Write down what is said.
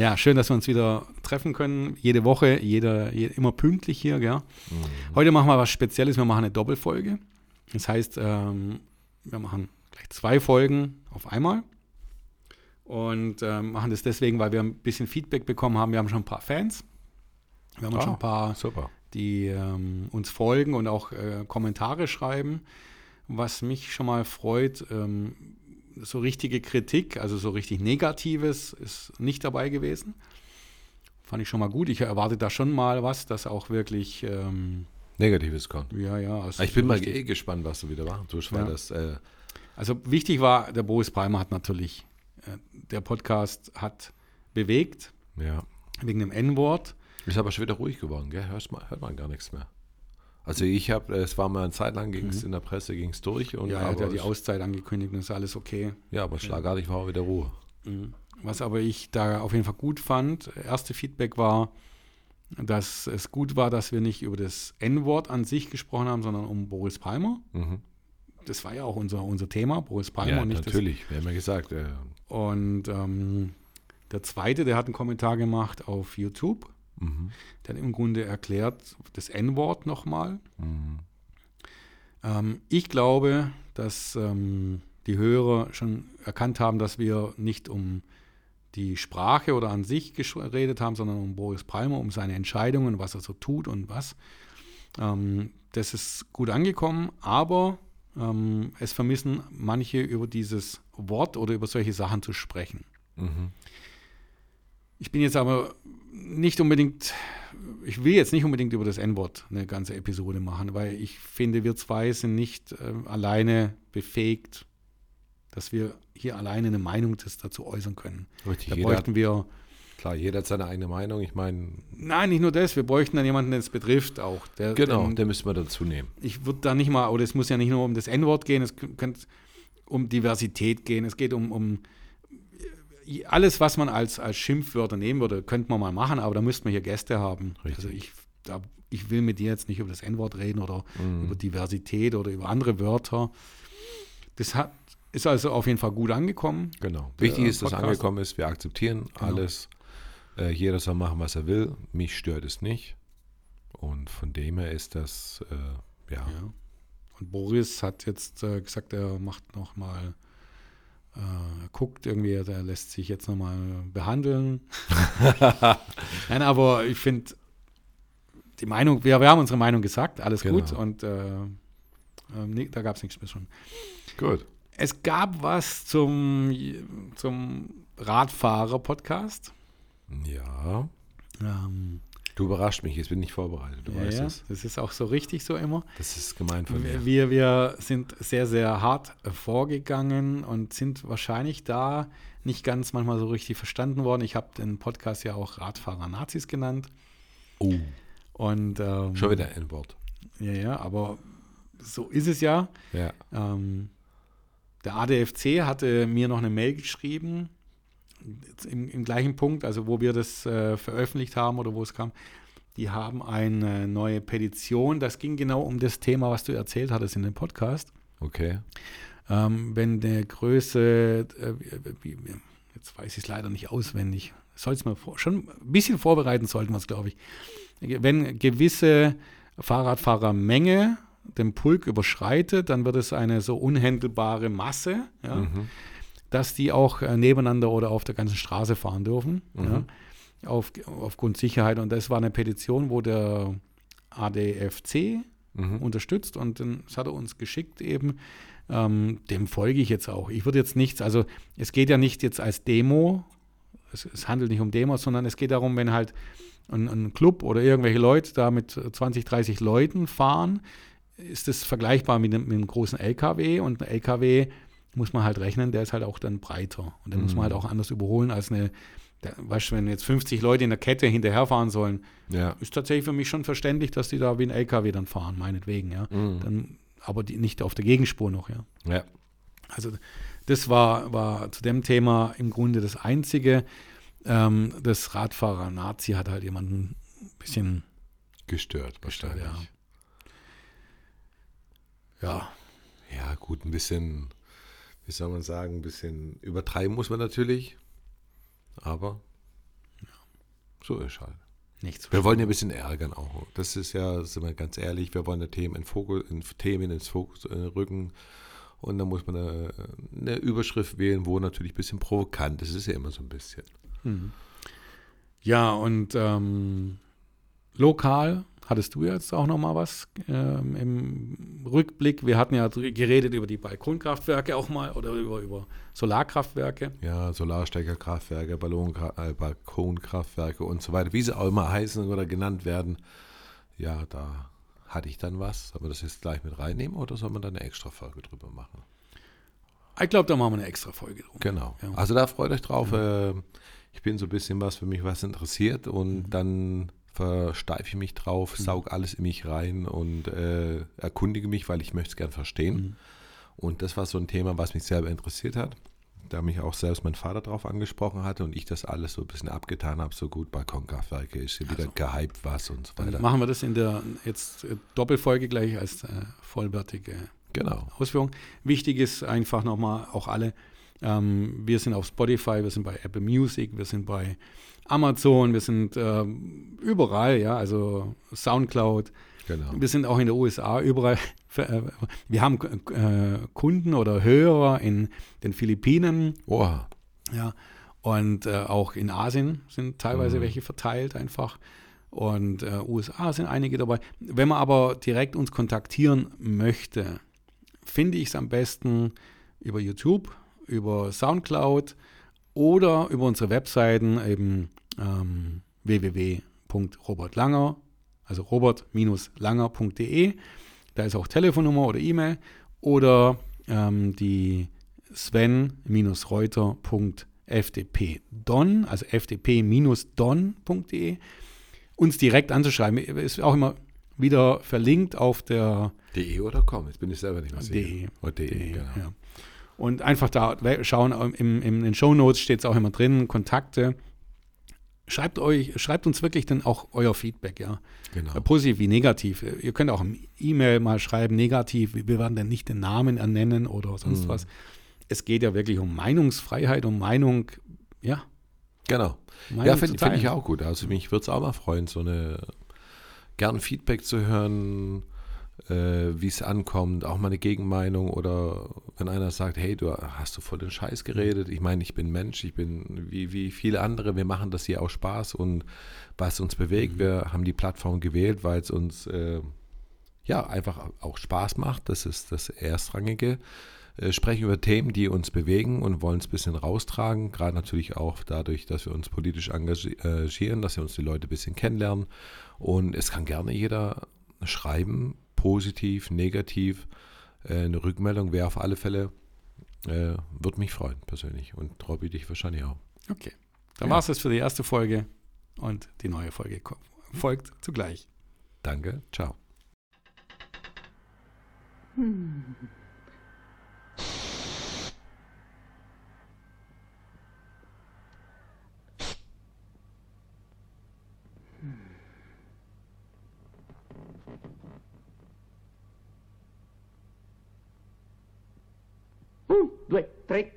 Ja, schön, dass wir uns wieder treffen können. Jede Woche, jeder, jeder immer pünktlich hier. Gell? Mhm. Heute machen wir was Spezielles. Wir machen eine Doppelfolge. Das heißt, ähm, wir machen gleich zwei Folgen auf einmal. Und ähm, machen das deswegen, weil wir ein bisschen Feedback bekommen haben. Wir haben schon ein paar Fans. Wir haben ah, schon ein paar, super. die ähm, uns folgen und auch äh, Kommentare schreiben. Was mich schon mal freut, ähm, so richtige Kritik, also so richtig Negatives, ist nicht dabei gewesen. Fand ich schon mal gut. Ich erwarte da schon mal was, das auch wirklich. Ähm, Negatives kommt. Ja, ja. Also ich bin so mal eh gespannt, was du wieder machen tust, weil ja. das. Äh also wichtig war, der Boris Palmer hat natürlich, äh, der Podcast hat bewegt. Ja. Wegen dem N-Wort. Ist aber schon wieder ruhig geworden, gell? Hört man, hört man gar nichts mehr. Also ich habe, es war mal eine Zeit lang, ging es mhm. in der Presse, ging es durch. Und ja, er hat ja die Auszeit angekündigt und ist alles okay. Ja, aber schlagartig war auch wieder Ruhe. Mhm. Was aber ich da auf jeden Fall gut fand, erste Feedback war, dass es gut war, dass wir nicht über das N-Wort an sich gesprochen haben, sondern um Boris Palmer. Mhm. Das war ja auch unser, unser Thema, Boris Palmer. Ja, nicht natürlich, das. wir haben ja gesagt. Äh und ähm, der zweite, der hat einen Kommentar gemacht auf YouTube Mhm. Der hat im Grunde erklärt das N-Wort nochmal. Mhm. Ähm, ich glaube, dass ähm, die Hörer schon erkannt haben, dass wir nicht um die Sprache oder an sich geredet haben, sondern um Boris Palmer, um seine Entscheidungen, was er so tut und was. Ähm, das ist gut angekommen, aber ähm, es vermissen manche über dieses Wort oder über solche Sachen zu sprechen. Mhm. Ich bin jetzt aber nicht unbedingt, ich will jetzt nicht unbedingt über das N-Wort eine ganze Episode machen, weil ich finde, wir zwei sind nicht äh, alleine befähigt, dass wir hier alleine eine Meinung dazu äußern können. Richtig, da bräuchten wir. Klar, jeder hat seine eigene Meinung. Ich meine. Nein, nicht nur das. Wir bräuchten dann jemanden, den es betrifft auch. Der, genau, den, den müssen wir dazu nehmen. Ich würde da nicht mal, oder es muss ja nicht nur um das N-Wort gehen, es könnte um Diversität gehen. Es geht um, um alles, was man als, als Schimpfwörter nehmen würde, könnte man mal machen, aber da müsste man hier Gäste haben. Richtig. Also ich, da, ich will mit dir jetzt nicht über das N-Wort reden oder mhm. über Diversität oder über andere Wörter. Das hat, ist also auf jeden Fall gut angekommen. Genau. Wichtig ist, dass angekommen ist, wir akzeptieren genau. alles. Äh, jeder soll machen, was er will. Mich stört es nicht. Und von dem her ist das, äh, ja. ja. Und Boris hat jetzt äh, gesagt, er macht noch mal äh, guckt irgendwie, der lässt sich jetzt nochmal behandeln. Nein, aber ich finde, die Meinung, wir, wir haben unsere Meinung gesagt, alles genau. gut und äh, äh, da gab es nichts mehr schon. Gut. Es gab was zum, zum Radfahrer-Podcast. Ja. Ähm, Du überrascht mich, jetzt bin ich vorbereitet. Du ja, weißt ja, es. Das ist auch so richtig so immer. Das ist gemein von mir. Wir, wir sind sehr, sehr hart vorgegangen und sind wahrscheinlich da nicht ganz manchmal so richtig verstanden worden. Ich habe den Podcast ja auch Radfahrer Nazis genannt. Oh. Und, ähm, Schon wieder ein Wort. Ja, ja, aber so ist es ja. ja. Ähm, der ADFC hatte mir noch eine Mail geschrieben im, im, gleichen Punkt, also wo wir das äh, veröffentlicht haben oder wo es kam, die haben eine neue Petition. Das ging genau um das Thema, was du erzählt hattest in dem Podcast. Okay. Ähm, wenn der Größe, äh, jetzt weiß ich es leider nicht auswendig, soll es mal vor, schon ein bisschen vorbereiten sollten wir es, glaube ich. Wenn gewisse Fahrradfahrermenge den Pulk überschreitet, dann wird es eine so unhändelbare Masse. Ja? Mhm dass die auch äh, nebeneinander oder auf der ganzen Straße fahren dürfen. Mhm. Ja, auf, aufgrund Sicherheit. Und das war eine Petition, wo der ADFC mhm. unterstützt und das hat er uns geschickt eben. Ähm, dem folge ich jetzt auch. Ich würde jetzt nichts, also es geht ja nicht jetzt als Demo, es, es handelt nicht um Demos, sondern es geht darum, wenn halt ein, ein, Club oder irgendwelche Leute da mit 20, 30 Leuten fahren, ist das vergleichbar mit einem, mit einem großen LKW und ein LKW muss man halt rechnen, der ist halt auch dann breiter. Und den mhm. muss man halt mhm. auch anders überholen als eine, der, weißt du, wenn jetzt 50 Leute in der Kette hinterherfahren sollen, ja. ist tatsächlich für mich schon verständlich, dass die da wie ein LKW dann fahren, meinetwegen, ja. Mhm. Dann aber die, nicht auf der Gegenspur noch, ja. Ja. Also das war, war zu dem Thema im Grunde das Einzige. Ähm, das Radfahrer Nazi hat halt jemanden ein bisschen gestört, wahrscheinlich. ja. ja. Ja, gut, ein bisschen, wie soll man sagen, ein bisschen übertreiben muss man natürlich. Aber ja, so ist halt. Nichts wir wollen ja ein bisschen ärgern auch. Das ist ja, sind wir ganz ehrlich, wir wollen ja Themen, in Fokus, in Themen ins Fokus äh, rücken. Und da muss man eine, eine, Überschrift wählen, wo natürlich ein bisschen provokant ist. Das ist ja immer so ein bisschen. Mhm. Ja, und ähm, lokal hattest du jetzt auch noch mal was ähm, im Rückblick. Wir hatten ja geredet über die Balkonkraftwerke auch mal oder über, über Solarkraftwerke. Ja, Solarsteckerkraftwerke, äh, Balkonkraftwerke und so weiter, wie sie auch immer heißen oder genannt werden. Ja, da hatte ich dann was. Sollen wir das jetzt gleich mit reinnehmen oder soll man da eine extra Folge drüber machen? Ich glaube, da machen wir eine extra Folge drüber. Genau. Ja. Also da freut euch drauf. Ja. Äh, ich bin so ein bisschen was für mich, was interessiert und mhm. dann versteife ich mich drauf, mhm. saug alles in mich rein und äh, erkundige mich, weil ich möchte es gern verstehen. Mhm. Und das war so ein Thema, was mich selber interessiert hat. Da mich auch selbst mein Vater drauf angesprochen hatte und ich das alles so ein bisschen abgetan habe, so gut Balkonkraftwerke ist hier also, wieder gehypt was und so weiter. Dann machen wir das in der jetzt äh, Doppelfolge gleich als äh, vollwertige genau. Ausführung. Wichtig ist einfach nochmal auch alle, ähm, wir sind auf Spotify, wir sind bei Apple Music, wir sind bei Amazon, wir sind äh, überall, ja, also Soundcloud. Genau. Wir sind auch in den USA überall. Äh, wir haben äh, Kunden oder Hörer in den Philippinen. Oh. Ja. Und äh, auch in Asien sind teilweise mhm. welche verteilt einfach. Und äh, USA sind einige dabei. Wenn man aber direkt uns kontaktieren möchte, finde ich es am besten über YouTube, über Soundcloud oder über unsere Webseiten eben ähm, www.robertlanger, also robert-langer.de. Da ist auch Telefonnummer oder E-Mail oder ähm, die sven-reuter.fdp.don, also fdp-don.de, uns direkt anzuschreiben. Ist auch immer wieder verlinkt auf der de oder com, jetzt bin ich selber nicht mehr sicher. De. Oder de, de genau. Ja. Und einfach da schauen, im, im, in den Show Notes steht es auch immer drin, Kontakte. Schreibt euch, schreibt uns wirklich dann auch euer Feedback, ja. Genau. Positiv wie negativ. Ihr könnt auch E-Mail mal schreiben, negativ, wir werden dann nicht den Namen ernennen oder sonst mhm. was. Es geht ja wirklich um Meinungsfreiheit, um Meinung, ja. Genau. Meinung ja, finde find ich auch gut. Also mich würde es auch mal freuen, so eine gern Feedback zu hören, äh, wie es ankommt, auch mal eine Gegenmeinung oder wenn einer sagt, hey, du hast du voll den Scheiß geredet. Ich meine, ich bin Mensch, ich bin wie, wie viele andere, wir machen das hier auch Spaß und was uns bewegt, mhm. wir haben die Plattform gewählt, weil es uns äh, ja einfach auch Spaß macht. Das ist das Erstrangige. Äh, sprechen über Themen, die uns bewegen und wollen es ein bisschen raustragen. Gerade natürlich auch dadurch, dass wir uns politisch engagieren, dass wir uns die Leute ein bisschen kennenlernen. Und es kann gerne jeder schreiben, positiv, negativ. Äh, eine Rückmeldung wäre auf alle Fälle, äh, würde mich freuen persönlich und Robby dich wahrscheinlich auch. Okay, dann ja. war es das für die erste Folge und die neue Folge folgt zugleich. Danke, ciao. Hm. Un, due, tre,